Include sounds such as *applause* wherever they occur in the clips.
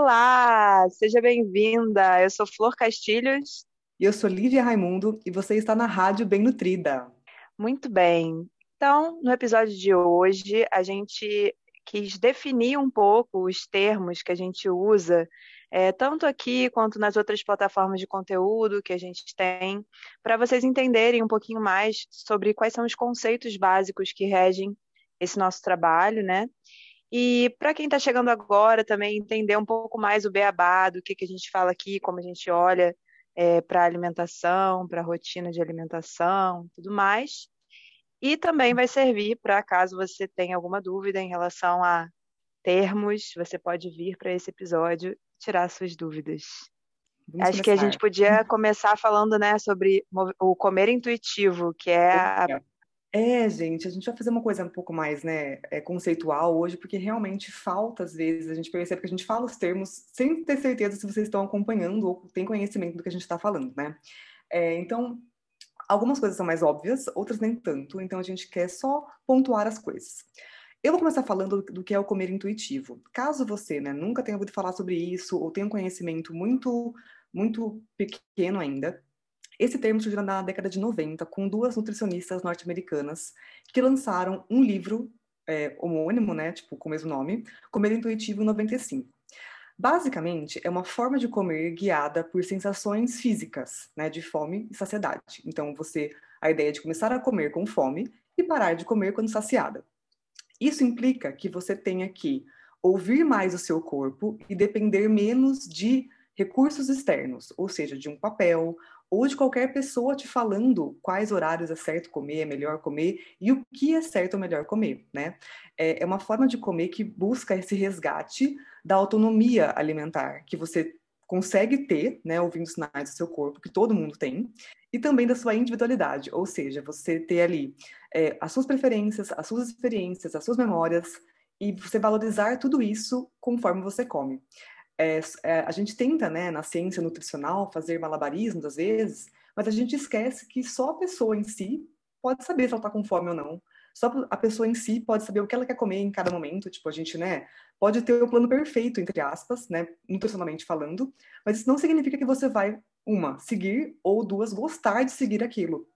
Olá, seja bem-vinda. Eu sou Flor Castilhos. E eu sou Lívia Raimundo e você está na Rádio Bem Nutrida. Muito bem. Então, no episódio de hoje, a gente quis definir um pouco os termos que a gente usa, é, tanto aqui quanto nas outras plataformas de conteúdo que a gente tem, para vocês entenderem um pouquinho mais sobre quais são os conceitos básicos que regem esse nosso trabalho, né? E para quem está chegando agora também entender um pouco mais o beabá, do que, que a gente fala aqui, como a gente olha é, para a alimentação, para a rotina de alimentação, tudo mais. E também vai servir para caso você tenha alguma dúvida em relação a termos, você pode vir para esse episódio tirar suas dúvidas. Vamos Acho começar. que a gente podia começar falando né, sobre o comer intuitivo, que é a... É, gente, a gente vai fazer uma coisa um pouco mais né, é, conceitual hoje, porque realmente falta, às vezes, a gente percebe que a gente fala os termos sem ter certeza se vocês estão acompanhando ou têm conhecimento do que a gente está falando, né? É, então, Algumas coisas são mais óbvias, outras nem tanto, então a gente quer só pontuar as coisas. Eu vou começar falando do que é o comer intuitivo. Caso você né, nunca tenha ouvido falar sobre isso ou tenha um conhecimento muito, muito pequeno ainda, esse termo surgiu na década de 90 com duas nutricionistas norte-americanas que lançaram um livro é, homônimo, né, tipo com o mesmo nome, Comer Intuitivo em 95. Basicamente, é uma forma de comer guiada por sensações físicas, né, de fome e saciedade. Então, você a ideia é de começar a comer com fome e parar de comer quando saciada. Isso implica que você tenha que ouvir mais o seu corpo e depender menos de recursos externos, ou seja, de um papel ou de qualquer pessoa te falando quais horários é certo comer, é melhor comer e o que é certo ou melhor comer, né? É, é uma forma de comer que busca esse resgate da autonomia alimentar que você consegue ter, né, ouvindo sinais do seu corpo, que todo mundo tem, e também da sua individualidade, ou seja, você ter ali é, as suas preferências, as suas experiências, as suas memórias, e você valorizar tudo isso conforme você come. É, é, a gente tenta, né, na ciência nutricional, fazer malabarismos às vezes, mas a gente esquece que só a pessoa em si pode saber se ela está com fome ou não. Só a pessoa em si pode saber o que ela quer comer em cada momento. Tipo, a gente, né, pode ter o plano perfeito, entre aspas, né, nutricionalmente falando, mas isso não significa que você vai, uma, seguir, ou duas, gostar de seguir aquilo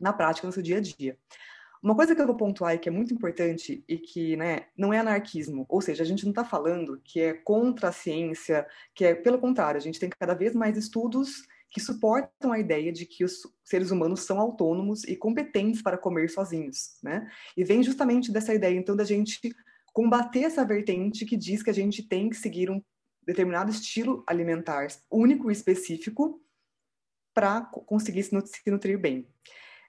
na prática, no seu dia a dia. Uma coisa que eu vou pontuar e que é muito importante e que né, não é anarquismo, ou seja, a gente não está falando que é contra a ciência, que é pelo contrário, a gente tem cada vez mais estudos que suportam a ideia de que os seres humanos são autônomos e competentes para comer sozinhos, né? E vem justamente dessa ideia, então, da gente combater essa vertente que diz que a gente tem que seguir um determinado estilo alimentar único e específico para conseguir se nutrir bem.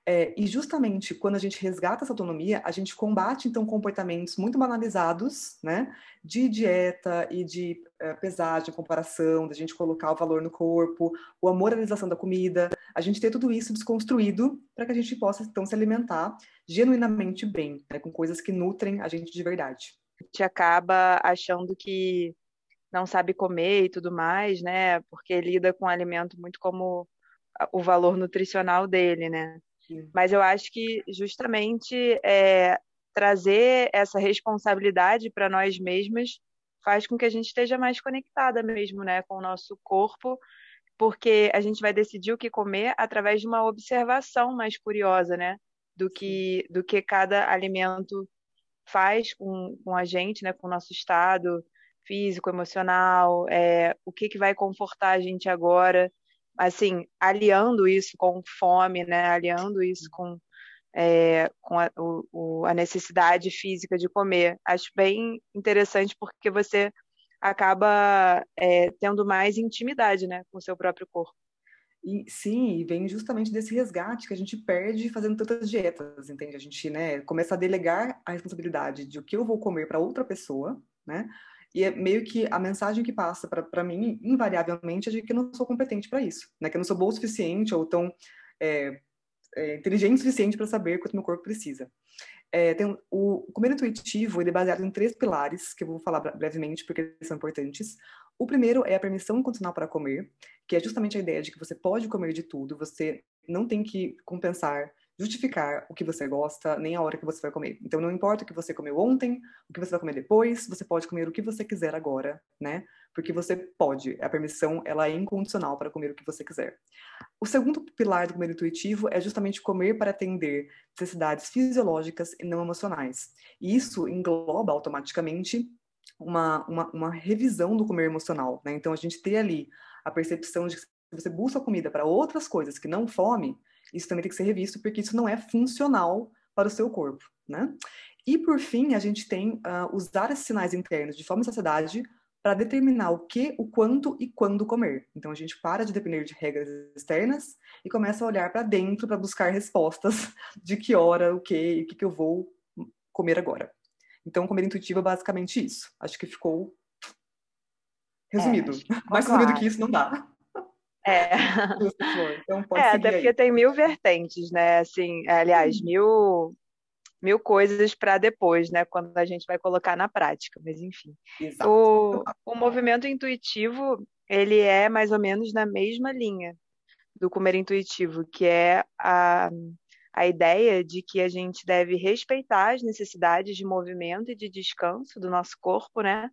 É, e justamente quando a gente resgata essa autonomia, a gente combate então comportamentos muito banalizados, né, de dieta e de é, pesagem, comparação, da gente colocar o valor no corpo, ou a moralização da comida, a gente ter tudo isso desconstruído para que a gente possa então se alimentar genuinamente bem, né, com coisas que nutrem a gente de verdade. A gente acaba achando que não sabe comer e tudo mais, né, porque lida com o alimento muito como o valor nutricional dele, né? Mas eu acho que justamente é, trazer essa responsabilidade para nós mesmas faz com que a gente esteja mais conectada mesmo, né, com o nosso corpo, porque a gente vai decidir o que comer através de uma observação mais curiosa, né, do que do que cada alimento faz com, com a gente, né, com o nosso estado físico, emocional, é, o que que vai confortar a gente agora assim, aliando isso com fome, né? Aliando isso com, é, com a, o, a necessidade física de comer. Acho bem interessante porque você acaba é, tendo mais intimidade, né, com o seu próprio corpo. E, sim, e vem justamente desse resgate que a gente perde fazendo tantas dietas, entende? A gente, né, começa a delegar a responsabilidade de o que eu vou comer para outra pessoa, né? E é meio que a mensagem que passa para mim, invariavelmente, é de que eu não sou competente para isso, né? Que eu não sou boa o suficiente ou tão é, é, inteligente o suficiente para saber quanto meu corpo precisa. É, tem, o, comer intuitivo ele é baseado em três pilares, que eu vou falar brevemente porque são importantes. O primeiro é a permissão incondicional para comer, que é justamente a ideia de que você pode comer de tudo, você não tem que compensar justificar o que você gosta, nem a hora que você vai comer. Então, não importa o que você comeu ontem, o que você vai comer depois, você pode comer o que você quiser agora, né? Porque você pode. A permissão, ela é incondicional para comer o que você quiser. O segundo pilar do comer intuitivo é justamente comer para atender necessidades fisiológicas e não emocionais. E isso engloba automaticamente uma, uma, uma revisão do comer emocional, né? Então, a gente ter ali a percepção de que se você busca comida para outras coisas que não fome, isso também tem que ser revisto, porque isso não é funcional para o seu corpo, né? E por fim, a gente tem uh, usar esses sinais internos de fome e saciedade para determinar o que, o quanto e quando comer. Então a gente para de depender de regras externas e começa a olhar para dentro para buscar respostas *laughs* de que hora, o que e o que, que eu vou comer agora. Então, comer intuitivo é basicamente isso. Acho que ficou resumido. É, Mais resumido que isso não dá. É. Então, pode é, até porque tem mil vertentes, né? Assim, aliás, mil, mil coisas para depois, né? Quando a gente vai colocar na prática, mas enfim. Exato. O, o movimento intuitivo, ele é mais ou menos na mesma linha do comer intuitivo, que é a, a ideia de que a gente deve respeitar as necessidades de movimento e de descanso do nosso corpo, né?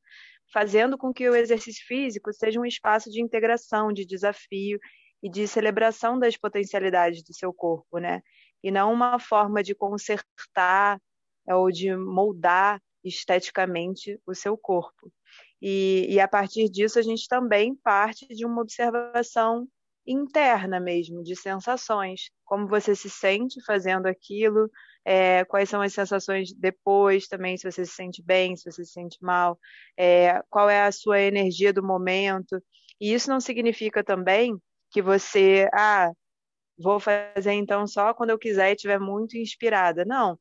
Fazendo com que o exercício físico seja um espaço de integração, de desafio e de celebração das potencialidades do seu corpo, né? E não uma forma de consertar é, ou de moldar esteticamente o seu corpo. E, e a partir disso, a gente também parte de uma observação interna mesmo, de sensações, como você se sente fazendo aquilo, é, quais são as sensações depois também, se você se sente bem, se você se sente mal, é, qual é a sua energia do momento. E isso não significa também que você, ah, vou fazer então só quando eu quiser e estiver muito inspirada. Não,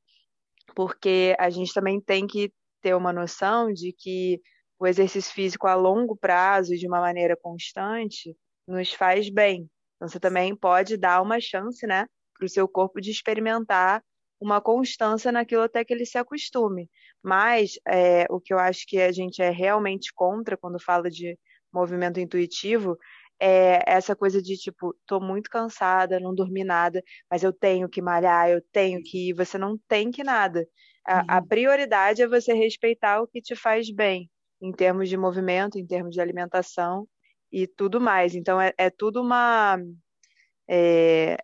porque a gente também tem que ter uma noção de que o exercício físico a longo prazo e de uma maneira constante nos faz bem. Então, você também pode dar uma chance, né, para o seu corpo de experimentar uma constância naquilo até que ele se acostume. Mas é, o que eu acho que a gente é realmente contra quando fala de movimento intuitivo é essa coisa de tipo, tô muito cansada, não dormi nada, mas eu tenho que malhar, eu tenho que ir. Você não tem que nada. A, uhum. a prioridade é você respeitar o que te faz bem, em termos de movimento, em termos de alimentação e tudo mais. Então é, é tudo uma. É,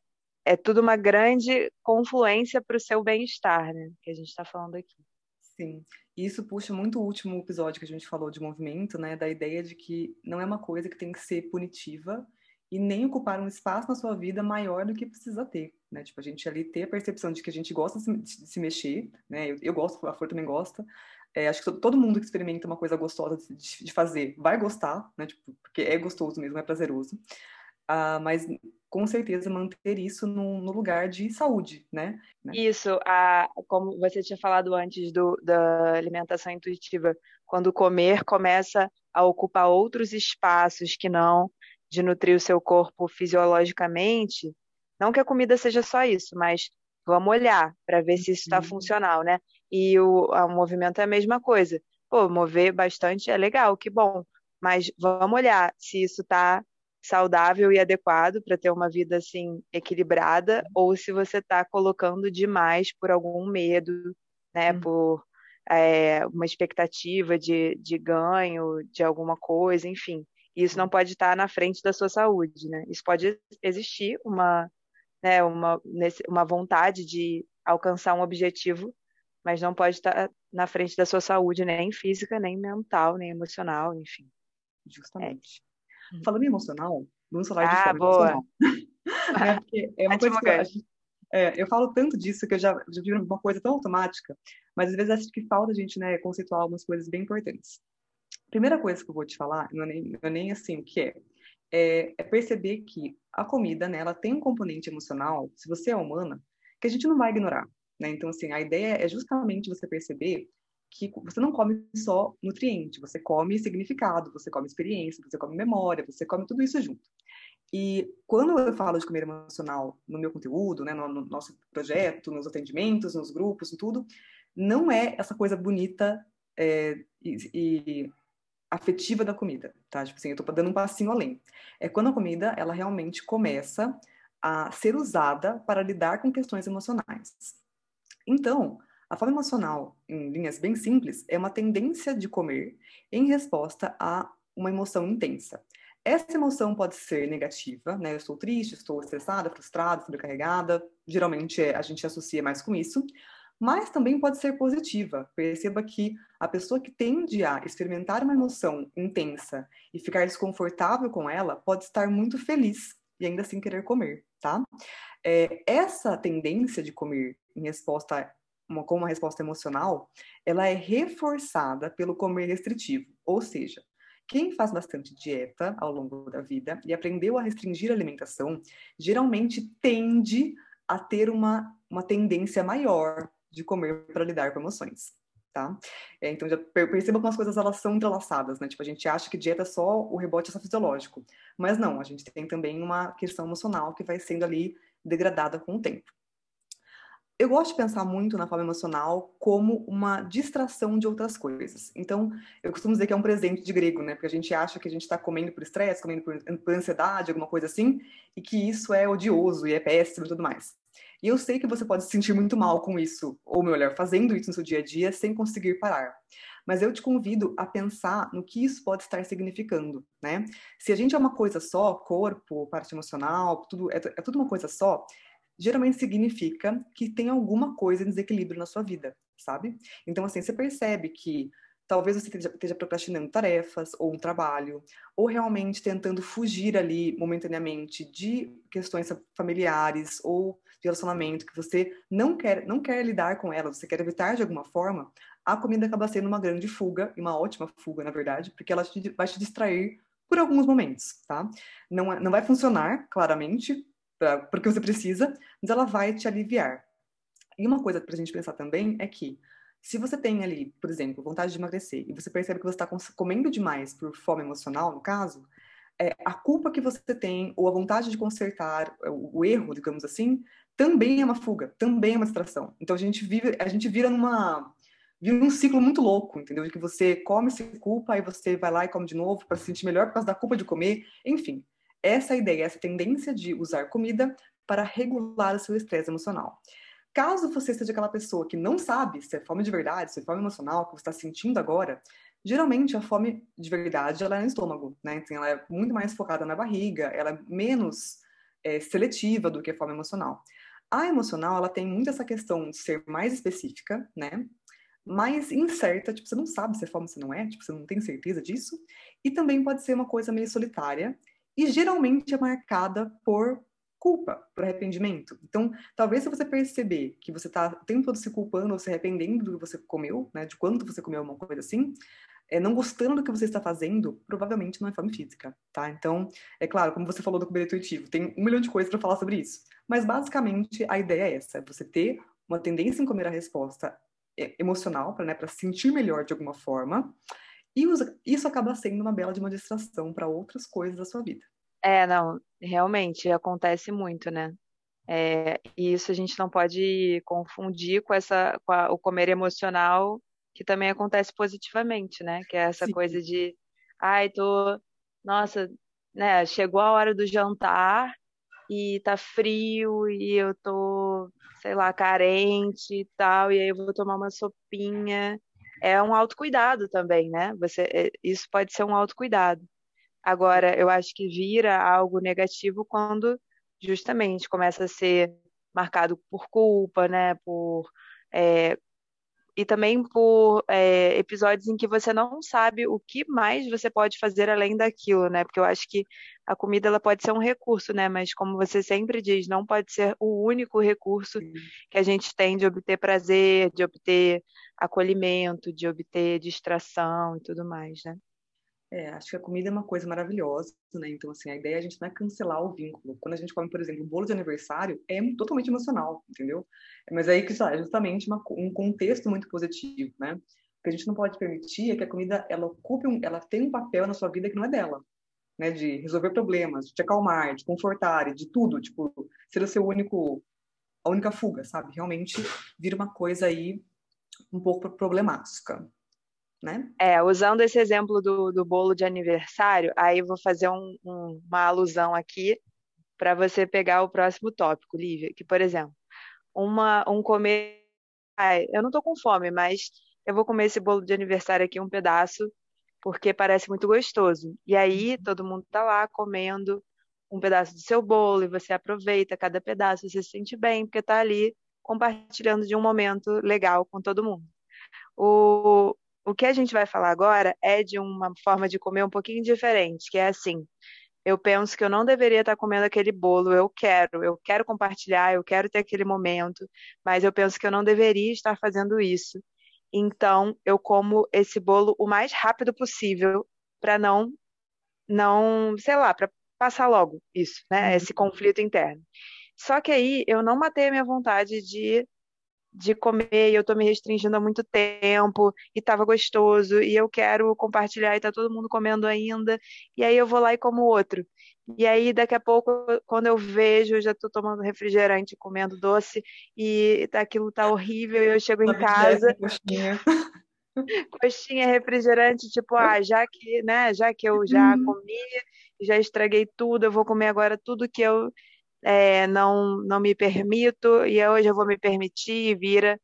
é tudo uma grande confluência para o seu bem-estar, né? Que a gente está falando aqui. Sim. Isso puxa muito o último episódio que a gente falou de movimento, né? Da ideia de que não é uma coisa que tem que ser punitiva e nem ocupar um espaço na sua vida maior do que precisa ter, né? Tipo, a gente ali ter a percepção de que a gente gosta de se mexer, né? Eu, eu gosto, a Flor também gosta. É, acho que todo mundo que experimenta uma coisa gostosa de, de fazer vai gostar, né? Tipo, porque é gostoso mesmo, é prazeroso. Uh, mas com certeza manter isso no, no lugar de saúde, né? né? Isso, a, como você tinha falado antes do, da alimentação intuitiva, quando comer começa a ocupar outros espaços que não de nutrir o seu corpo fisiologicamente, não que a comida seja só isso, mas vamos olhar para ver se isso está uhum. funcional, né? E o, o movimento é a mesma coisa. Pô, mover bastante é legal, que bom, mas vamos olhar se isso está saudável e adequado para ter uma vida assim equilibrada, ou se você está colocando demais por algum medo, né, hum. por é, uma expectativa de, de ganho de alguma coisa, enfim. Isso não pode estar tá na frente da sua saúde, né? Isso pode existir uma, né, uma, uma vontade de alcançar um objetivo, mas não pode estar tá na frente da sua saúde, nem física, nem mental, nem emocional, enfim. Justamente. Uhum. Falando em emocional, vamos falar ah, de boa. *laughs* é, é uma coisa que eu, é, eu falo tanto disso que eu já, já vi uma coisa tão automática, mas às vezes acho que falta a gente né, conceituar algumas coisas bem importantes. Primeira coisa que eu vou te falar, não é nem, não é nem assim o que é, é, é, perceber que a comida, né, ela tem um componente emocional, se você é humana, que a gente não vai ignorar. Né? Então, assim, a ideia é justamente você perceber que você não come só nutriente, você come significado, você come experiência, você come memória, você come tudo isso junto. E quando eu falo de comer emocional no meu conteúdo, né, no, no nosso projeto, nos atendimentos, nos grupos, tudo, não é essa coisa bonita é, e, e, afetiva da comida, tá? Tipo assim, eu tô dando um passinho além. É quando a comida, ela realmente começa a ser usada para lidar com questões emocionais. Então, a fome emocional, em linhas bem simples, é uma tendência de comer em resposta a uma emoção intensa. Essa emoção pode ser negativa, né? Eu estou triste, estou estressada, frustrada, sobrecarregada. Geralmente a gente associa mais com isso. Mas também pode ser positiva. Perceba que a pessoa que tende a experimentar uma emoção intensa e ficar desconfortável com ela pode estar muito feliz e ainda assim querer comer, tá? É, essa tendência de comer em resposta uma, com uma resposta emocional, ela é reforçada pelo comer restritivo, ou seja, quem faz bastante dieta ao longo da vida e aprendeu a restringir a alimentação, geralmente tende a ter uma, uma tendência maior de comer para lidar com emoções. Tá? É, então, já perceba como as coisas elas são entrelaçadas, né? Tipo, a gente acha que dieta é só o rebote é só fisiológico, mas não, a gente tem também uma questão emocional que vai sendo ali degradada com o tempo eu gosto de pensar muito na forma emocional como uma distração de outras coisas. Então, eu costumo dizer que é um presente de grego, né? Porque a gente acha que a gente está comendo por estresse, comendo por, por, ansiedade, alguma coisa assim, e que isso é odioso e é péssimo e tudo mais. E eu sei que você pode se sentir muito mal com isso, ou melhor, fazendo isso no seu dia a dia sem conseguir parar. Mas eu te convido a pensar no que isso pode estar significando, né? Se a gente é uma coisa só, corpo, parte emocional, tudo é, é tudo uma coisa só, geralmente significa que tem alguma coisa em desequilíbrio na sua vida, sabe? Então, assim, você percebe que talvez você esteja, procrastinando tarefas ou um trabalho, ou realmente tentando fugir ali momentaneamente de questões familiares ou de relacionamento que você não quer, não quer lidar com elas, você quer evitar de alguma forma, a comida acaba sendo uma grande fuga, e uma ótima fuga, na verdade, porque ela te, vai te distrair por alguns momentos, tá? Não, é, não vai funcionar, claramente, pra, porque você precisa, mas ela vai te aliviar. E uma coisa para a gente pensar também é que se você tem ali, por exemplo, vontade de emagrecer e você percebe que você está comendo demais por fome emocional, no caso, é, a culpa que você tem ou a vontade de consertar é, o, o, erro, digamos assim, também é uma fuga, também é uma distração. Então a gente vive, a gente vira numa vira um ciclo muito louco, entendeu? De que você come, se culpa, aí você vai lá e come de novo para se sentir melhor por causa da culpa de comer, enfim essa ideia, essa tendência de usar comida para regular o seu estresse emocional. Caso você seja aquela pessoa que não sabe se é fome de verdade, se é fome emocional, que você está sentindo agora, geralmente a fome de verdade ela é no estômago, né? Então, ela é muito mais focada na barriga, ela é menos é, seletiva do que a fome emocional. A emocional, ela tem muito essa questão de ser mais específica, né? Mais incerta, tipo, você não sabe se é fome ou se não é, tipo, você não tem certeza disso. E também pode ser uma coisa meio solitária, e geralmente é marcada por culpa, por arrependimento. Então, talvez se você perceber que você está o tempo todo se culpando ou se arrependendo do que você comeu, né, de quanto você comeu uma coisa assim, é, não gostando do que você está fazendo, provavelmente não é fome física, tá? Então, é claro, como você falou do comer intuitivo, tem um milhão de coisas para falar sobre isso. Mas, basicamente, a ideia é essa, você ter uma tendência em comer a resposta é, emocional, para né, sentir melhor de alguma forma, e isso acaba sendo uma bela de uma distração para outras coisas da sua vida. É, não, realmente acontece muito, né? É, e isso a gente não pode confundir com essa com a, o comer emocional, que também acontece positivamente, né? Que é essa Sim. coisa de, ai, tô, nossa, né? Chegou a hora do jantar e tá frio e eu tô, sei lá, carente e tal, e aí eu vou tomar uma sopinha é um autocuidado também, né? Você, é, isso pode ser um autocuidado. Agora, eu acho que vira algo negativo quando justamente começa a ser marcado por culpa, né? Por é, e também por é, episódios em que você não sabe o que mais você pode fazer além daquilo, né? Porque eu acho que a comida ela pode ser um recurso, né? Mas como você sempre diz, não pode ser o único recurso que a gente tem de obter prazer, de obter acolhimento, de obter distração e tudo mais, né? É, acho que a comida é uma coisa maravilhosa, né? Então, assim, a ideia é a gente não é cancelar o vínculo. Quando a gente come, por exemplo, bolo de aniversário, é totalmente emocional, entendeu? Mas aí que é justamente uma, um contexto muito positivo, né? O que a gente não pode permitir é que a comida, ela ocupe, um, ela tem um papel na sua vida que não é dela, né? De resolver problemas, de te acalmar, de confortar, de tudo, tipo, ser o seu único, a única fuga, sabe? Realmente vira uma coisa aí um pouco problemática né? É, usando esse exemplo do, do bolo de aniversário, aí vou fazer um, um, uma alusão aqui para você pegar o próximo tópico, Lívia, que, por exemplo, uma, um comer. Ai, eu não tô com fome, mas eu vou comer esse bolo de aniversário aqui um pedaço, porque parece muito gostoso. E aí todo mundo tá lá comendo um pedaço do seu bolo e você aproveita cada pedaço, você se sente bem, porque tá ali compartilhando de um momento legal com todo mundo. O, o que a gente vai falar agora é de uma forma de comer um pouquinho diferente, que é assim, eu penso que eu não deveria estar comendo aquele bolo, eu quero, eu quero compartilhar, eu quero ter aquele momento, mas eu penso que eu não deveria estar fazendo isso. Então, eu como esse bolo o mais rápido possível para não não, sei lá, para passar logo isso, né? Esse uhum. conflito interno. Só que aí eu não matei a minha vontade de de comer e eu tô me restringindo há muito tempo e tava gostoso e eu quero compartilhar e tá todo mundo comendo ainda e aí eu vou lá e como outro. E aí daqui a pouco quando eu vejo, eu já tô tomando refrigerante, comendo doce e tá, aquilo tá horrível e eu chego em casa coxinha. *laughs* coxinha refrigerante, tipo, ah, já que, né, já que eu já uhum. comi, já estraguei tudo, eu vou comer agora tudo que eu é, não, não me permito e hoje eu vou me permitir e vira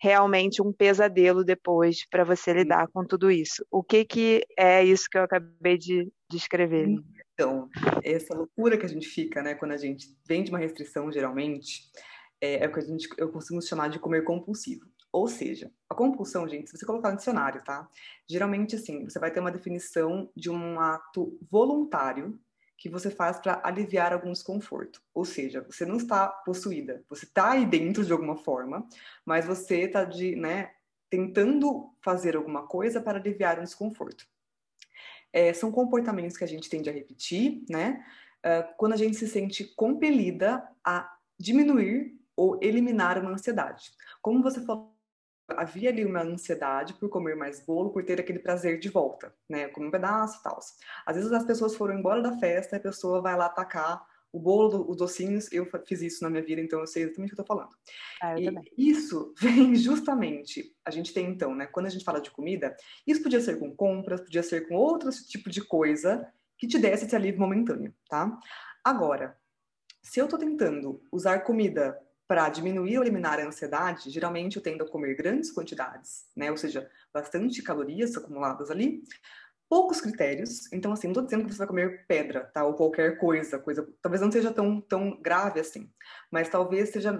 realmente um pesadelo depois para você lidar com tudo isso. O que, que é isso que eu acabei de descrever? Então, essa loucura que a gente fica, né, quando a gente vem de uma restrição, geralmente, é, é o que a gente, eu costumo chamar de comer compulsivo. Ou seja, a compulsão, gente, se você colocar no dicionário, tá? Geralmente, assim, você vai ter uma definição de um ato voluntário que você faz para aliviar algum desconforto. Ou seja, você não está possuída, você está aí dentro de alguma forma, mas você está de, né, tentando fazer alguma coisa para aliviar um desconforto. É, são comportamentos que a gente tende a repetir, né? Uh, quando a gente se sente compelida a diminuir ou eliminar uma ansiedade. Como você falou havia ali uma ansiedade por comer mais bolo, por ter aquele prazer de volta, né? Comer um pedaço e tal. Às vezes as pessoas foram embora da festa e a pessoa vai lá atacar o bolo, os docinhos. Eu fiz isso na minha vida, então eu sei exatamente o que eu tô falando. Ah, e também. isso *laughs* vem justamente, a gente tem então, né? Quando a gente fala de comida, isso podia ser com compras, podia ser com outro tipo de coisa que te desse esse alívio momentâneo, tá? Agora, se eu tô tentando usar comida para diminuir ou eliminar a ansiedade, geralmente eu tendo a comer grandes quantidades, né? Ou seja, bastante calorias acumuladas ali, poucos critérios. Então, assim, não estou dizendo que você vai comer pedra, tá? Ou qualquer coisa, coisa, talvez não seja tão, tão grave assim, mas talvez seja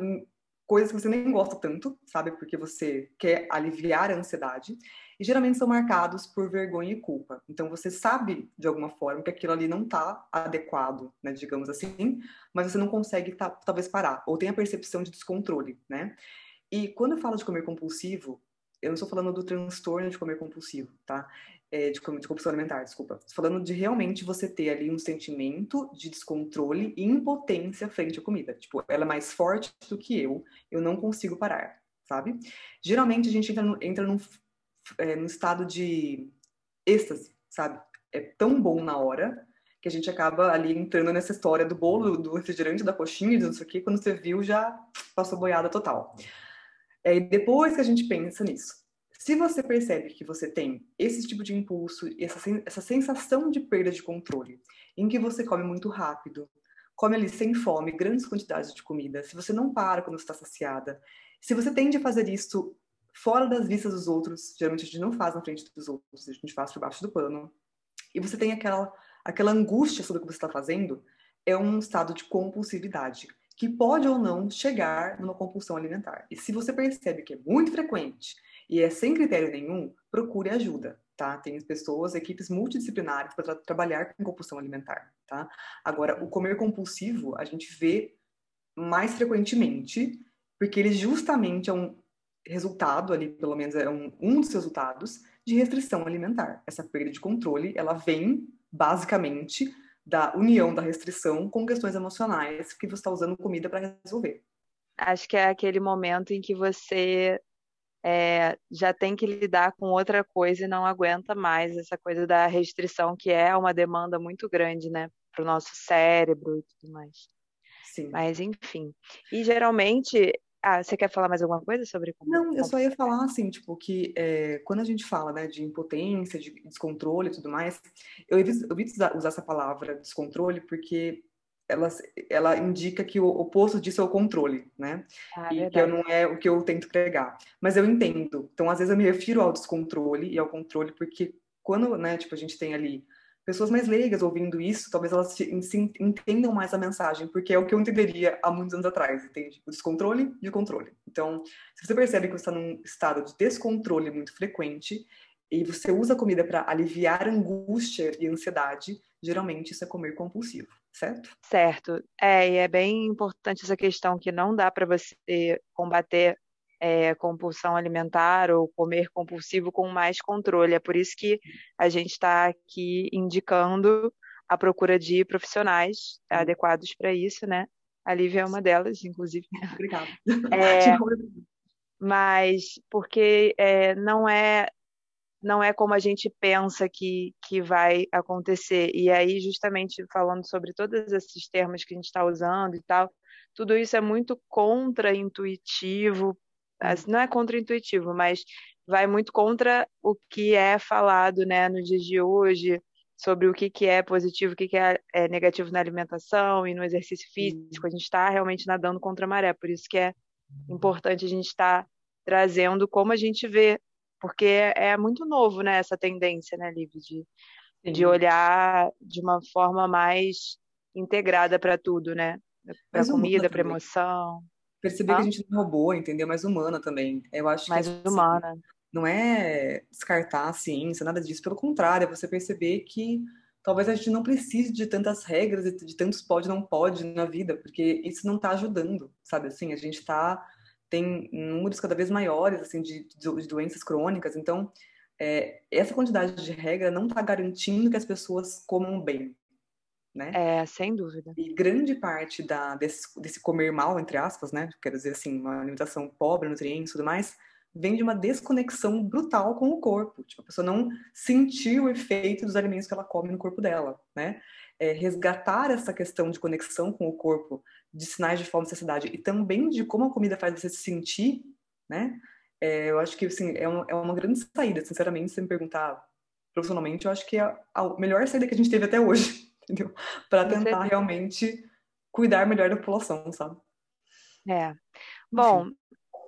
coisas que você nem gosta tanto, sabe? Porque você quer aliviar a ansiedade. E geralmente são marcados por vergonha e culpa. Então você sabe, de alguma forma, que aquilo ali não está adequado, né? Digamos assim, mas você não consegue tá, talvez parar. Ou tem a percepção de descontrole, né? E quando eu falo de comer compulsivo, eu não estou falando do transtorno de comer compulsivo, tá? É, de, de compulsão alimentar, desculpa. Falando de realmente você ter ali um sentimento de descontrole e impotência frente à comida. Tipo, ela é mais forte do que eu, eu não consigo parar, sabe? Geralmente a gente entra, no, entra num, é, num estado de êxtase, sabe? É tão bom na hora que a gente acaba ali entrando nessa história do bolo, do refrigerante, da coxinha, de não sei o quê, quando você viu já passou boiada total. É, e depois que a gente pensa nisso, se você percebe que você tem esse tipo de impulso, essa, sensação de perda de controle, em que você come muito rápido, come ali sem fome, grandes quantidades de comida, se você não para quando está saciada, se você tende a fazer isso fora das vistas dos outros, geralmente a gente não faz na frente dos outros, a gente faz por baixo do pano, e você tem aquela, aquela angústia sobre o que você está fazendo, é um estado de compulsividade, que pode ou não chegar numa compulsão alimentar. E se você percebe que é muito frequente, e é sem critério nenhum, procure ajuda, tá? Tem pessoas, equipes multidisciplinares para tra trabalhar com compulsão alimentar, tá? Agora, o comer compulsivo a gente vê mais frequentemente, porque ele justamente é um resultado ali, pelo menos é um, um dos resultados de restrição alimentar. Essa perda de controle, ela vem basicamente da união da restrição com questões emocionais que você está usando comida para resolver. Acho que é aquele momento em que você é, já tem que lidar com outra coisa e não aguenta mais essa coisa da restrição, que é uma demanda muito grande, né, para o nosso cérebro e tudo mais. Sim. Mas, enfim. E geralmente. Ah, você quer falar mais alguma coisa sobre como... Não, eu só ia falar assim, tipo, que é, quando a gente fala, né, de impotência, de descontrole e tudo mais, eu evito, eu evito usar, usar essa palavra descontrole porque ela, ela indica que o oposto disso é o controle, né? Ah, e verdade. que eu não é o que eu tento pregar. Mas eu entendo. Então, às vezes eu me refiro ao descontrole e ao controle porque quando, né, tipo, a gente tem ali pessoas mais leigas ouvindo isso, talvez elas entendam mais a mensagem, porque é o que eu entenderia há muitos anos atrás, entende? O descontrole e o controle. Então, se você percebe que você está num estado de descontrole muito frequente e você usa a comida para aliviar angústia e ansiedade, geralmente isso é comer compulsivo, certo? Certo. É, e é bem importante essa questão que não dá para você combater é, compulsão alimentar ou comer compulsivo com mais controle. É por isso que a gente está aqui indicando a procura de profissionais uhum. adequados para isso, né? A Lívia é uma delas, inclusive. Obrigada. É, *laughs* mas porque é, não é não é como a gente pensa que, que vai acontecer. E aí, justamente falando sobre todos esses termos que a gente está usando e tal, tudo isso é muito contra-intuitivo não é contra-intuitivo, mas vai muito contra o que é falado né, nos dias de hoje sobre o que, que é positivo, o que, que é, é negativo na alimentação e no exercício físico. A gente está realmente nadando contra a maré, por isso que é importante a gente estar tá trazendo como a gente vê, porque é, é muito novo né, essa tendência, né, Liv, de, de olhar de uma forma mais integrada para tudo, né? Para comida, para emoção perceber ah? que a gente não é robô, entendeu? Mais humana também. Eu acho mais que, assim, humana. Não é descartar a ciência, nada disso. Pelo contrário, é você perceber que talvez a gente não precise de tantas regras, de tantos pode não pode na vida, porque isso não está ajudando, sabe? Assim, a gente está tem números cada vez maiores assim de, de doenças crônicas, então é, essa quantidade de regra não está garantindo que as pessoas comam bem, né? É, sem dúvida. E grande parte da, desse, desse comer mal, entre aspas, né? Quero dizer assim, uma alimentação pobre, nutrientes e tudo mais, vem de uma desconexão brutal com o corpo. Tipo, a pessoa não sentir o efeito dos alimentos que ela come no corpo dela, né? É, resgatar essa questão de conexão com o corpo, de sinais de fome e necessidade, e também de como a comida faz você se sentir, né? É, eu acho que, assim, é, um, é uma grande saída, sinceramente, se você me perguntar profissionalmente, eu acho que é a melhor saída que a gente teve até hoje *laughs* entendeu? Para tentar realmente cuidar melhor da população, sabe? É. Bom,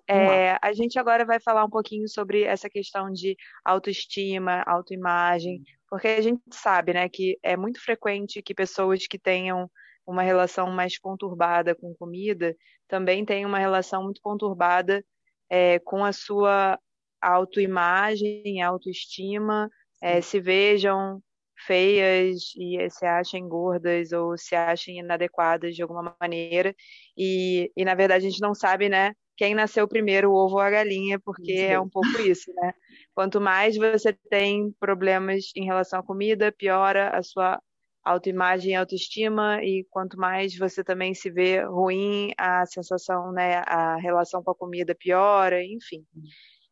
é, a gente agora vai falar um pouquinho sobre essa questão de autoestima, autoimagem, porque a gente sabe, né, que é muito frequente que pessoas que tenham uma relação mais conturbada com comida também tenham uma relação muito conturbada é, com a sua autoimagem, autoestima, é, se vejam feias e se achem gordas ou se achem inadequadas de alguma maneira. E, e na verdade a gente não sabe, né, quem nasceu primeiro, o ovo ou a galinha, porque é um pouco isso, né? Quanto mais você tem problemas em relação à comida, piora a sua autoimagem e autoestima, e quanto mais você também se vê ruim, a sensação, né, a relação com a comida piora, enfim.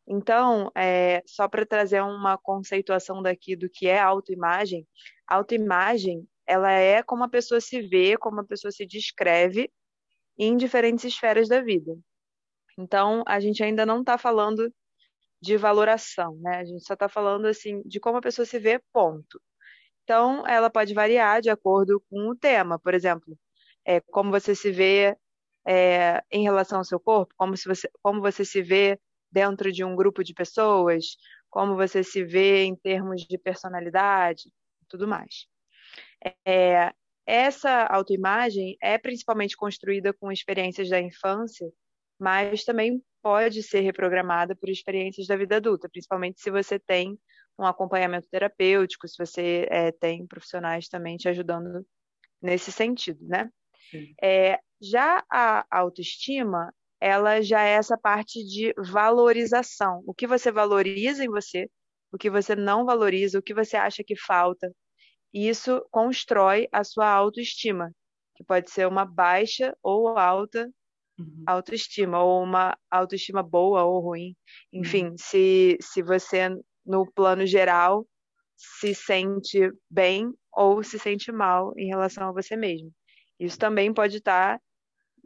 Então, é, só para trazer uma conceituação daqui do que é autoimagem, autoimagem, ela é como a pessoa se vê, como a pessoa se descreve em diferentes esferas da vida. Então, a gente ainda não está falando de valoração, né? A gente só está falando assim de como a pessoa se vê, ponto. Então, ela pode variar de acordo com o tema. Por exemplo, é, como você se vê é, em relação ao seu corpo, como, se você, como você se vê dentro de um grupo de pessoas, como você se vê em termos de personalidade, tudo mais. É, essa autoimagem é principalmente construída com experiências da infância, mas também pode ser reprogramada por experiências da vida adulta, principalmente se você tem um acompanhamento terapêutico, se você é, tem profissionais também te ajudando nesse sentido, né? É, já a autoestima, ela já é essa parte de valorização. O que você valoriza em você, o que você não valoriza, o que você acha que falta. Isso constrói a sua autoestima, que pode ser uma baixa ou alta uhum. autoestima, ou uma autoestima boa ou ruim. Enfim, uhum. se, se você, no plano geral, se sente bem ou se sente mal em relação a você mesmo. Isso também pode estar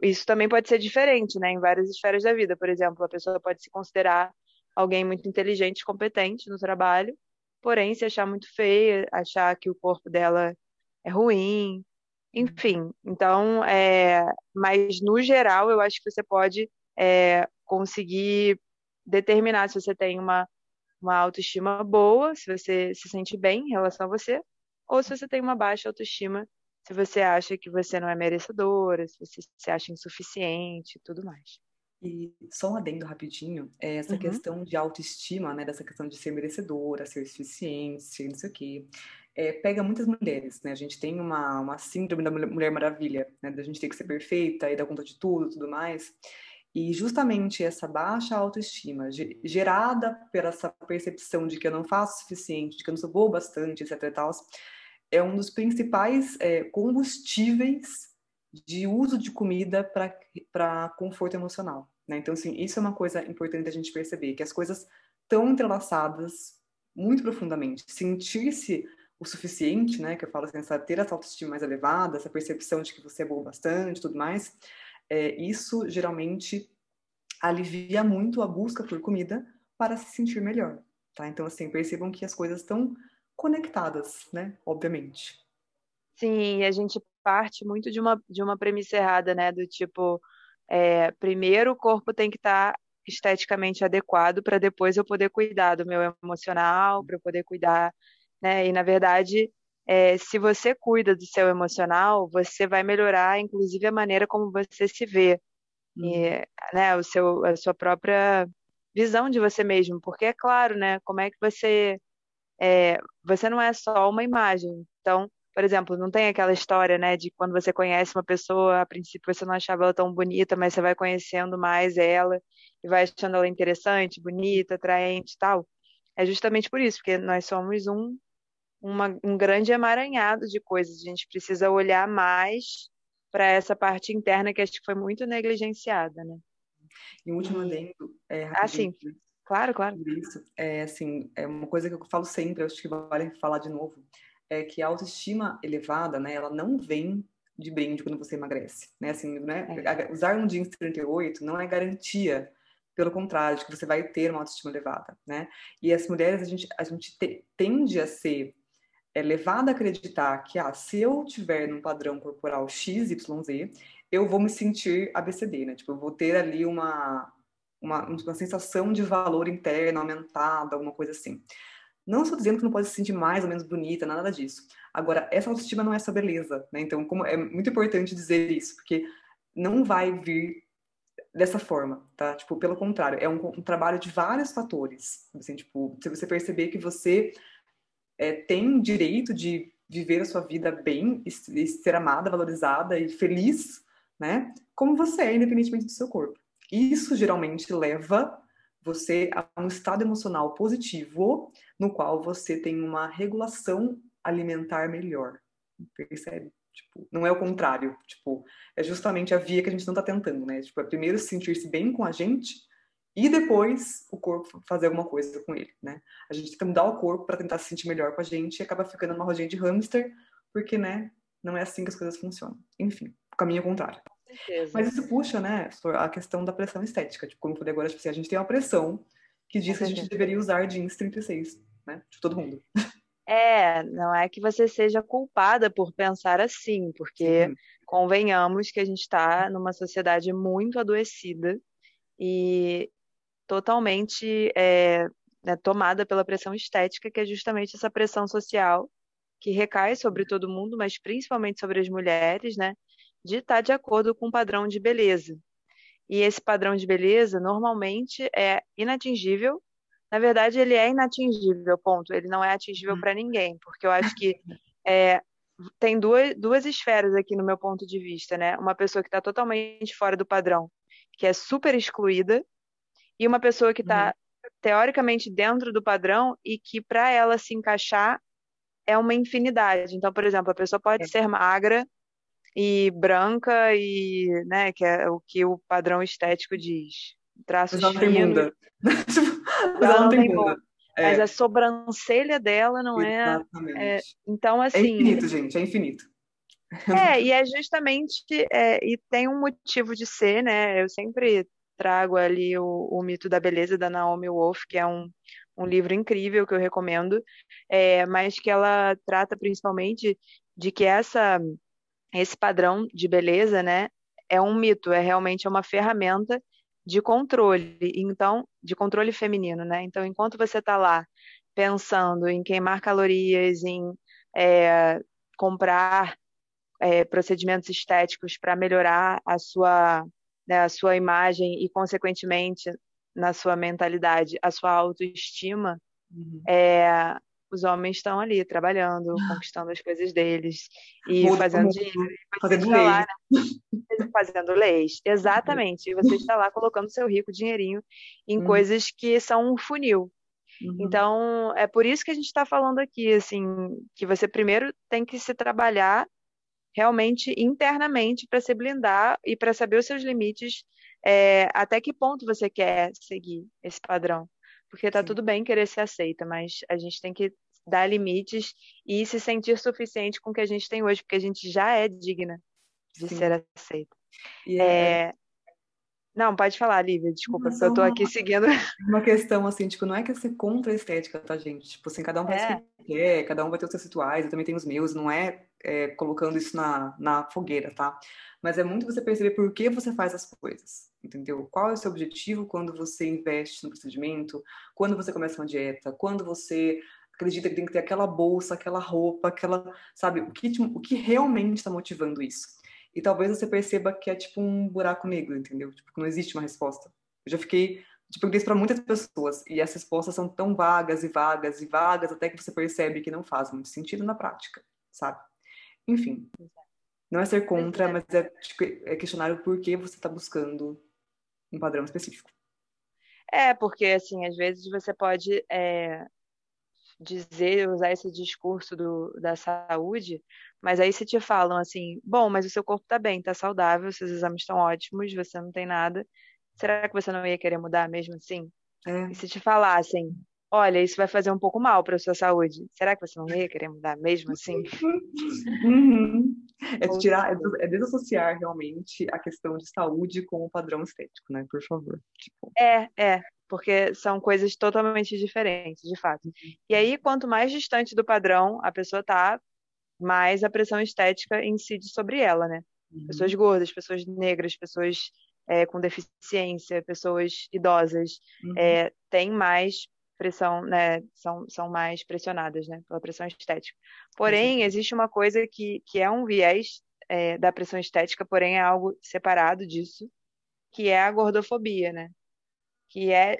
isso também pode ser diferente, né, em várias esferas da vida. Por exemplo, a pessoa pode se considerar alguém muito inteligente, competente no trabalho, porém se achar muito feia, achar que o corpo dela é ruim, Enfim, então, é, mas no geral, eu acho que você pode é, conseguir determinar se você tem uma, uma autoestima boa, se você se sente bem em relação a você, ou se você tem uma baixa autoestima, se você acha que você não é merecedora, se você se acha insuficiente e tudo mais. E só um adendo rapidinho, é essa uhum. questão de autoestima, né, dessa questão de ser merecedora, ser suficiente, não sei o quê, é, pega muitas mulheres, né? A gente tem uma, uma síndrome da Mulher Maravilha, né? Da gente ter que ser perfeita e dar conta de tudo tudo mais. E justamente essa baixa autoestima, gerada pela essa percepção de que eu não faço o suficiente, de que eu não sou boa bastante, etc e tal, é um dos principais é, combustíveis de uso de comida para conforto emocional. Né? Então, assim, isso é uma coisa importante a gente perceber, que as coisas estão entrelaçadas muito profundamente. Sentir-se o suficiente, né, que eu falo assim, essa, ter essa autoestima mais elevada, essa percepção de que você é boa bastante, tudo mais, é, isso geralmente alivia muito a busca por comida para se sentir melhor, tá? Então, assim, percebam que as coisas estão conectadas, né, obviamente. Sim, a gente parte muito de uma, de uma premissa errada, né? Do tipo, é, primeiro o corpo tem que estar tá esteticamente adequado para depois eu poder cuidar do meu emocional, para eu poder cuidar, né? E na verdade, é, se você cuida do seu emocional, você vai melhorar, inclusive, a maneira como você se vê, e, uhum. né? O seu, a sua própria visão de você mesmo, porque é claro, né? Como é que você é, você não é só uma imagem, então por exemplo, não tem aquela história, né, de quando você conhece uma pessoa, a princípio você não achava ela tão bonita, mas você vai conhecendo mais ela e vai achando ela interessante, bonita, atraente e tal. É justamente por isso, porque nós somos um, uma, um grande emaranhado de coisas. A gente precisa olhar mais para essa parte interna que acho que foi muito negligenciada, né? E um último adendo, é, ah, sim. Claro, claro. Isso, é assim, é uma coisa que eu falo sempre, acho que vale falar de novo é que a autoestima elevada, né, ela não vem de brinde quando você emagrece, né? Assim, né? É. Usar um jeans 38 não é garantia, pelo contrário, de que você vai ter uma autoestima elevada, né? E as mulheres, a gente, a gente te, tende a ser é, levada a acreditar que, ah, se eu tiver num padrão corporal X, Y, Z, eu vou me sentir ABCD, né? Tipo, eu vou ter ali uma, uma, uma sensação de valor interno aumentada, alguma coisa assim. Não estou dizendo que não pode se sentir mais ou menos bonita, nada disso. Agora, essa autoestima não é só beleza, né? Então, como é muito importante dizer isso, porque não vai vir dessa forma, tá? Tipo, pelo contrário, é um, um trabalho de vários fatores. Assim, tipo, se você perceber que você é, tem direito de viver a sua vida bem e, ser amada, valorizada e feliz, né? Como você é, independentemente do seu corpo. Isso geralmente leva você a um estado emocional positivo, no qual você tem uma regulação alimentar melhor. Percebe? Tipo, não é o contrário. Tipo, é justamente a via que a gente não está tentando, né? Tipo, é primeiro sentir-se bem com a gente e depois o corpo fazer alguma coisa com ele, né? A gente tenta mudar o corpo para tentar se sentir melhor com a gente e acaba ficando numa rodinha de hamster, porque, né, não é assim que as coisas funcionam. Enfim, o caminho é contrário. Mas isso puxa, né, a questão da pressão estética. Tipo, como eu falei agora, tipo assim, a gente tem uma pressão que diz que a gente deveria usar jeans 36, né? De todo mundo. *laughs* É, não é que você seja culpada por pensar assim, porque Sim. convenhamos que a gente está numa sociedade muito adoecida e totalmente é, né, tomada pela pressão estética, que é justamente essa pressão social que recai sobre todo mundo, mas principalmente sobre as mulheres, né? de estar de acordo com o padrão de beleza. E esse padrão de beleza normalmente é inatingível. Na verdade, ele é inatingível, ponto. Ele não é atingível para ninguém, porque eu acho que é, tem duas, duas esferas aqui no meu ponto de vista, né? Uma pessoa que está totalmente fora do padrão, que é super excluída, e uma pessoa que está uhum. teoricamente dentro do padrão e que para ela se encaixar é uma infinidade. Então, por exemplo, a pessoa pode é. ser magra, e branca e, né, que é o que o padrão estético diz. Traços Mas ela tem bunda. *laughs* ela não tem bunda. É. Mas a sobrancelha dela não é, é, Então, é assim. É infinito, gente, é infinito. É, e é justamente. É, e tem um motivo de ser, né? Eu sempre trago ali o, o mito da beleza da Naomi Wolf, que é um, um livro incrível que eu recomendo, é, mas que ela trata principalmente de que essa esse padrão de beleza, né, é um mito, é realmente uma ferramenta de controle, então, de controle feminino, né? Então, enquanto você está lá pensando em queimar calorias, em é, comprar é, procedimentos estéticos para melhorar a sua, né, a sua imagem e, consequentemente, na sua mentalidade, a sua autoestima, uhum. é, os homens estão ali trabalhando, conquistando as coisas deles e Muito fazendo bom. dinheiro. Fazendo leis. Lá, né? fazendo leis, *laughs* exatamente. E você está lá colocando seu rico dinheirinho em uhum. coisas que são um funil. Uhum. Então, é por isso que a gente está falando aqui, assim, que você primeiro tem que se trabalhar realmente internamente para se blindar e para saber os seus limites, é, até que ponto você quer seguir esse padrão. Porque tá Sim. tudo bem querer ser aceita, mas a gente tem que dar limites e se sentir suficiente com o que a gente tem hoje, porque a gente já é digna de Sim. ser aceita. É, é... Não, pode falar, Lívia, desculpa, porque eu tô aqui seguindo. *laughs* Uma questão assim, tipo, não é que é ser contra a estética, tá, gente? Tipo assim, cada um faz é. o que quer, cada um vai ter os seus rituais, eu também tenho os meus, não é, é colocando isso na, na fogueira, tá? Mas é muito você perceber por que você faz as coisas entendeu? Qual é o seu objetivo quando você investe no procedimento, quando você começa uma dieta, quando você acredita que tem que ter aquela bolsa, aquela roupa, aquela, sabe, o que, o que realmente está motivando isso. E talvez você perceba que é tipo um buraco negro, entendeu? Tipo, não existe uma resposta. Eu já fiquei, tipo, eu disse para muitas pessoas, e as respostas são tão vagas e vagas e vagas, até que você percebe que não faz muito sentido na prática, sabe? Enfim, não é ser contra, mas é, é questionar o porquê você está buscando um padrão específico. É, porque, assim, às vezes você pode é, dizer, usar esse discurso do, da saúde, mas aí se te falam assim, bom, mas o seu corpo está bem, está saudável, seus exames estão ótimos, você não tem nada, será que você não ia querer mudar mesmo assim? É. E se te falassem, olha, isso vai fazer um pouco mal para a sua saúde. Será que você não ia querer mudar mesmo assim? *laughs* Uhum. É tirar, é, é desassociar realmente a questão de saúde com o padrão estético, né? Por favor. Tipo... É, é, porque são coisas totalmente diferentes, de fato. E aí, quanto mais distante do padrão a pessoa tá, mais a pressão estética incide sobre ela, né? Uhum. Pessoas gordas, pessoas negras, pessoas é, com deficiência, pessoas idosas, uhum. é, têm mais pressão, né, são, são mais pressionadas, né, pela pressão estética. Porém, uhum. existe uma coisa que, que é um viés é, da pressão estética, porém é algo separado disso, que é a gordofobia, né, que é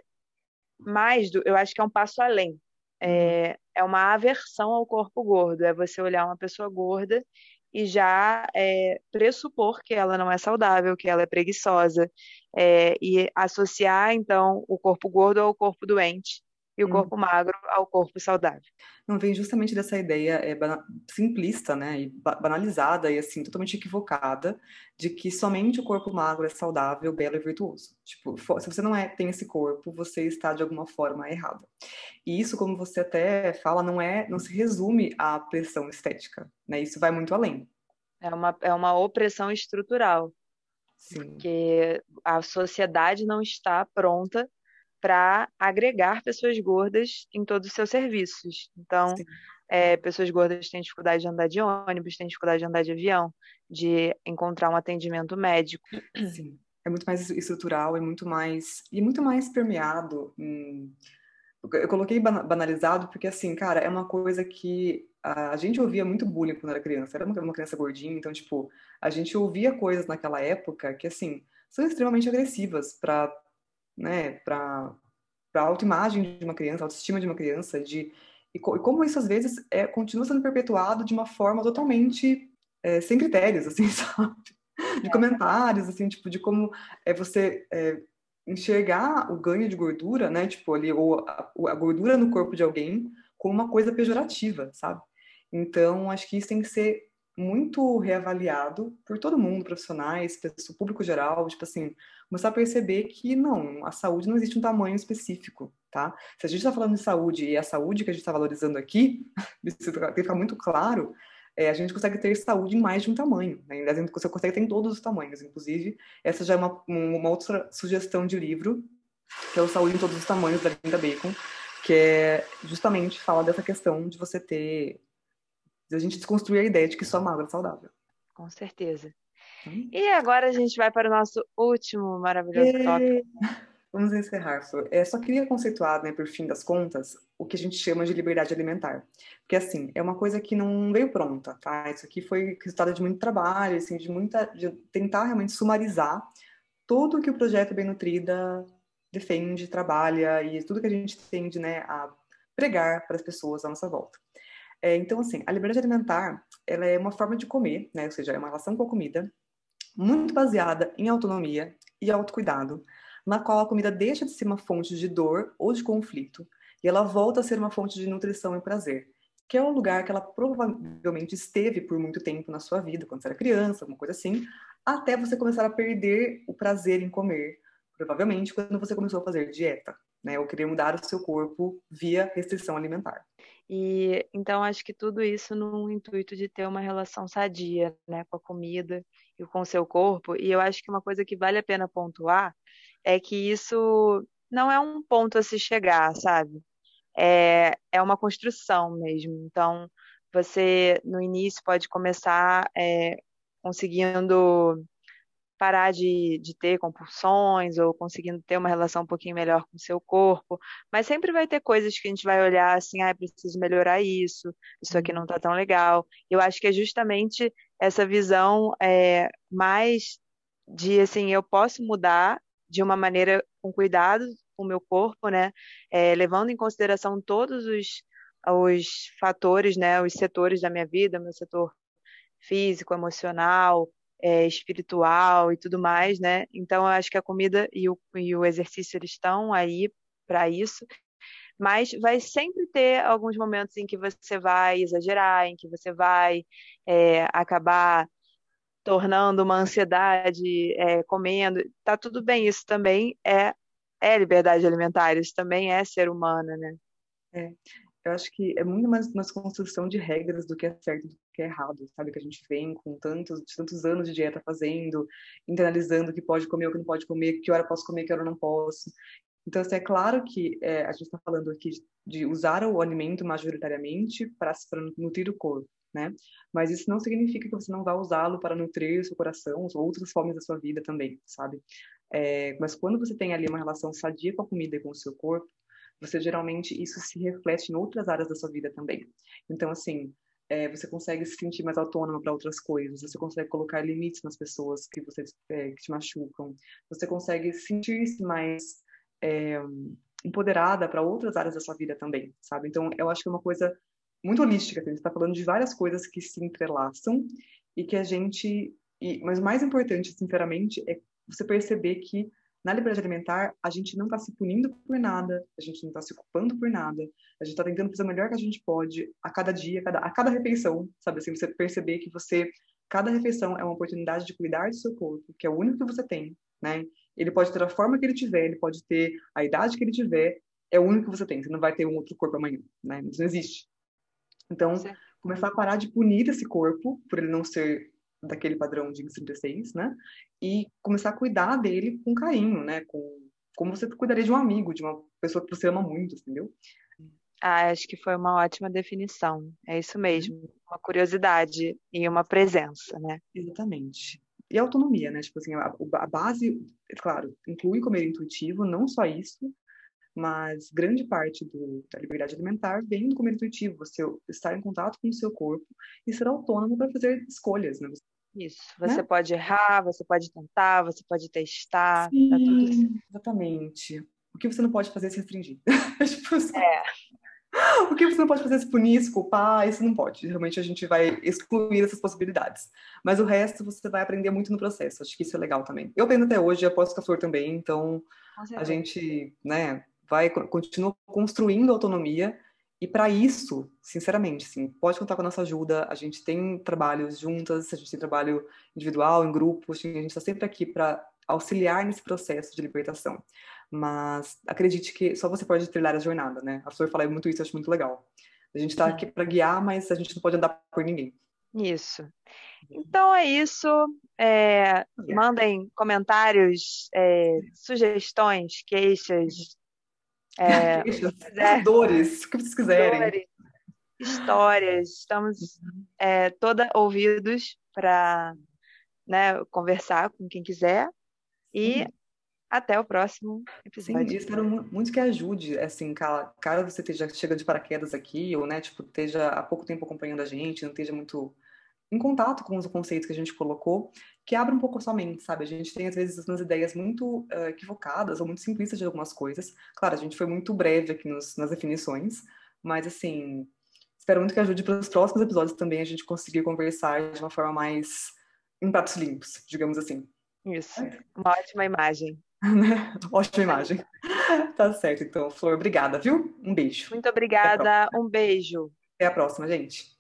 mais do, eu acho que é um passo além. É, é uma aversão ao corpo gordo, é você olhar uma pessoa gorda e já é, pressupor que ela não é saudável, que ela é preguiçosa, é, e associar então o corpo gordo ao corpo doente e o hum. corpo magro ao corpo saudável. Não vem justamente dessa ideia é, simplista, né, e banalizada e assim totalmente equivocada de que somente o corpo magro é saudável, belo e virtuoso. Tipo, se você não é, tem esse corpo, você está de alguma forma errado. E isso, como você até fala, não é, não se resume à pressão estética, né? Isso vai muito além. É uma é uma opressão estrutural. Sim. Porque a sociedade não está pronta para agregar pessoas gordas em todos os seus serviços. Então, é, pessoas gordas têm dificuldade de andar de ônibus, têm dificuldade de andar de avião, de encontrar um atendimento médico. Sim. É muito mais estrutural, é muito mais e muito mais permeado. Em... Eu coloquei banalizado porque assim, cara, é uma coisa que a gente ouvia muito bullying quando era criança. Era uma criança gordinha, então tipo, a gente ouvia coisas naquela época que assim são extremamente agressivas para né, para a autoimagem de uma criança, a autoestima de uma criança, de e, co e como isso às vezes é, continua sendo perpetuado de uma forma totalmente é, sem critérios, assim, *laughs* sabe? De é. comentários, assim, tipo, de como é você é, enxergar o ganho de gordura, né, tipo, ali, ou a, a gordura no corpo de alguém como uma coisa pejorativa, sabe? Então, acho que isso tem que ser muito reavaliado por todo mundo, profissionais, pessoal, público geral, tipo assim, começar a perceber que não, a saúde não existe um tamanho específico, tá? Se a gente está falando de saúde e a saúde que a gente está valorizando aqui, *laughs* isso tem que ficar muito claro, é, a gente consegue ter saúde em mais de um tamanho, né? Você consegue ter em todos os tamanhos, inclusive, essa já é uma, uma outra sugestão de livro, que é o Saúde em Todos os Tamanhos, da Linda Bacon, que é justamente fala dessa questão de você ter, a gente desconstruir a ideia de que só magro é saudável. com certeza. Hum? E agora a gente vai para o nosso último maravilhoso e... tópico. Vamos encerrar, Flor. É, só queria conceituar, né, por fim das contas, o que a gente chama de liberdade alimentar. Porque, assim, é uma coisa que não veio pronta, tá? Isso aqui foi resultado de muito trabalho, assim, de muita... de tentar realmente sumarizar tudo o que o Projeto Bem Nutrida defende, trabalha e tudo que a gente tende, né, a pregar para as pessoas à nossa volta. É, então, assim, a liberdade alimentar, ela é uma forma de comer, né? Ou seja, é uma relação com a comida muito baseada em autonomia e autocuidado, na qual a comida deixa de ser uma fonte de dor ou de conflito e ela volta a ser uma fonte de nutrição e prazer, que é o lugar que ela provavelmente esteve por muito tempo na sua vida, quando você era criança, alguma coisa assim, até você começar a perder o prazer em comer, provavelmente quando você começou a fazer dieta, né, ou querer mudar o seu corpo via restrição alimentar. E então acho que tudo isso no intuito de ter uma relação sadia, né, com a comida e com o seu corpo. E eu acho que uma coisa que vale a pena pontuar é que isso não é um ponto a se chegar, sabe? É, é uma construção mesmo. Então, você no início pode começar é, conseguindo parar de, de ter compulsões ou conseguindo ter uma relação um pouquinho melhor com o seu corpo, mas sempre vai ter coisas que a gente vai olhar assim, ah, preciso melhorar isso, isso aqui não está tão legal. Eu acho que é justamente essa visão é, mais de assim, eu posso mudar de uma maneira com cuidado com o meu corpo, né? É, levando em consideração todos os, os fatores, né? Os setores da minha vida, meu setor físico, emocional, é, espiritual e tudo mais, né? Então, eu acho que a comida e o, e o exercício eles estão aí para isso, mas vai sempre ter alguns momentos em que você vai exagerar, em que você vai é, acabar tornando uma ansiedade é, comendo. Tá tudo bem, isso também é, é liberdade alimentar, isso também é ser humano, né? É. Eu acho que é muito mais uma construção de regras do que é certo do que é errado, sabe? Que a gente vem com tantos, tantos anos de dieta fazendo, internalizando o que pode comer, o que não pode comer, que hora posso comer, que hora não posso. Então, assim, é claro que é, a gente está falando aqui de usar o alimento majoritariamente para nutrir o corpo né? Mas isso não significa que você não vá usá-lo para nutrir o seu coração ou outras formas da sua vida também, sabe? É, mas quando você tem ali uma relação sadia com a comida e com o seu corpo, você geralmente isso se reflete em outras áreas da sua vida também. Então, assim, é, você consegue se sentir mais autônoma para outras coisas, você consegue colocar limites nas pessoas que você é, que te machucam, você consegue sentir-se mais é, empoderada para outras áreas da sua vida também, sabe? Então, eu acho que é uma coisa muito holística, a gente está falando de várias coisas que se entrelaçam e que a gente. E, mas o mais importante, sinceramente, é você perceber que na liberdade alimentar a gente não está se punindo por nada, a gente não está se ocupando por nada, a gente está tentando fazer o melhor que a gente pode a cada dia, a cada, a cada refeição, sabe? Assim, você perceber que você. Cada refeição é uma oportunidade de cuidar do seu corpo, que é o único que você tem, né? Ele pode ter a forma que ele tiver, ele pode ter a idade que ele tiver, é o único que você tem. Você não vai ter um outro corpo amanhã, né? Isso não existe. Então, começar a parar de punir esse corpo por ele não ser daquele padrão de 36, né? E começar a cuidar dele com carinho, né? Com como você cuidaria de um amigo, de uma pessoa que você ama muito, entendeu? Ah, acho que foi uma ótima definição. É isso mesmo, uhum. uma curiosidade e uma presença, né? Exatamente. E autonomia, né? Tipo assim, a, a base, claro, inclui comer intuitivo, não só isso, mas grande parte do, da liberdade alimentar vem do comer intuitivo, você estar em contato com o seu corpo e ser autônomo para fazer escolhas, né? Isso, você né? pode errar, você pode tentar, você pode testar, Sim, tá certo. Exatamente. O que você não pode fazer é se restringir. *laughs* tipo, assim, é. O que você não pode fazer é se punir, se culpar, isso não pode. Realmente a gente vai excluir essas possibilidades. Mas o resto você vai aprender muito no processo. Acho que isso é legal também. Eu aprendo até hoje, aposto que a Flor também, então a gente, né, vai continua construindo autonomia e para isso, sinceramente, sim, pode contar com a nossa ajuda. A gente tem trabalhos juntas, a gente tem trabalho individual, em grupos, a gente está sempre aqui para auxiliar nesse processo de libertação. Mas acredite que só você pode trilhar a jornada, né? A Flor fala muito isso, eu acho muito legal. A gente está aqui para guiar, mas a gente não pode andar por ninguém. Isso. Então é isso. É, mandem comentários, é, sugestões, queixas, é, *laughs* é, dores, o que vocês quiserem. Dores, histórias, estamos uhum. é, toda ouvidos para né, conversar com quem quiser. E até o próximo episódio. Sim, espero muito que ajude, assim, caso você esteja chega de paraquedas aqui, ou, né, tipo, esteja há pouco tempo acompanhando a gente, não esteja muito em contato com os conceitos que a gente colocou, que abra um pouco a sua mente, sabe? A gente tem, às vezes, umas ideias muito uh, equivocadas ou muito simplistas de algumas coisas. Claro, a gente foi muito breve aqui nos, nas definições, mas, assim, espero muito que ajude para os próximos episódios também a gente conseguir conversar de uma forma mais em pratos limpos, digamos assim. Isso, uma ótima imagem. *laughs* ótima imagem. *laughs* tá certo, então, Flor, obrigada, viu? Um beijo. Muito obrigada, um beijo. Até a próxima, gente.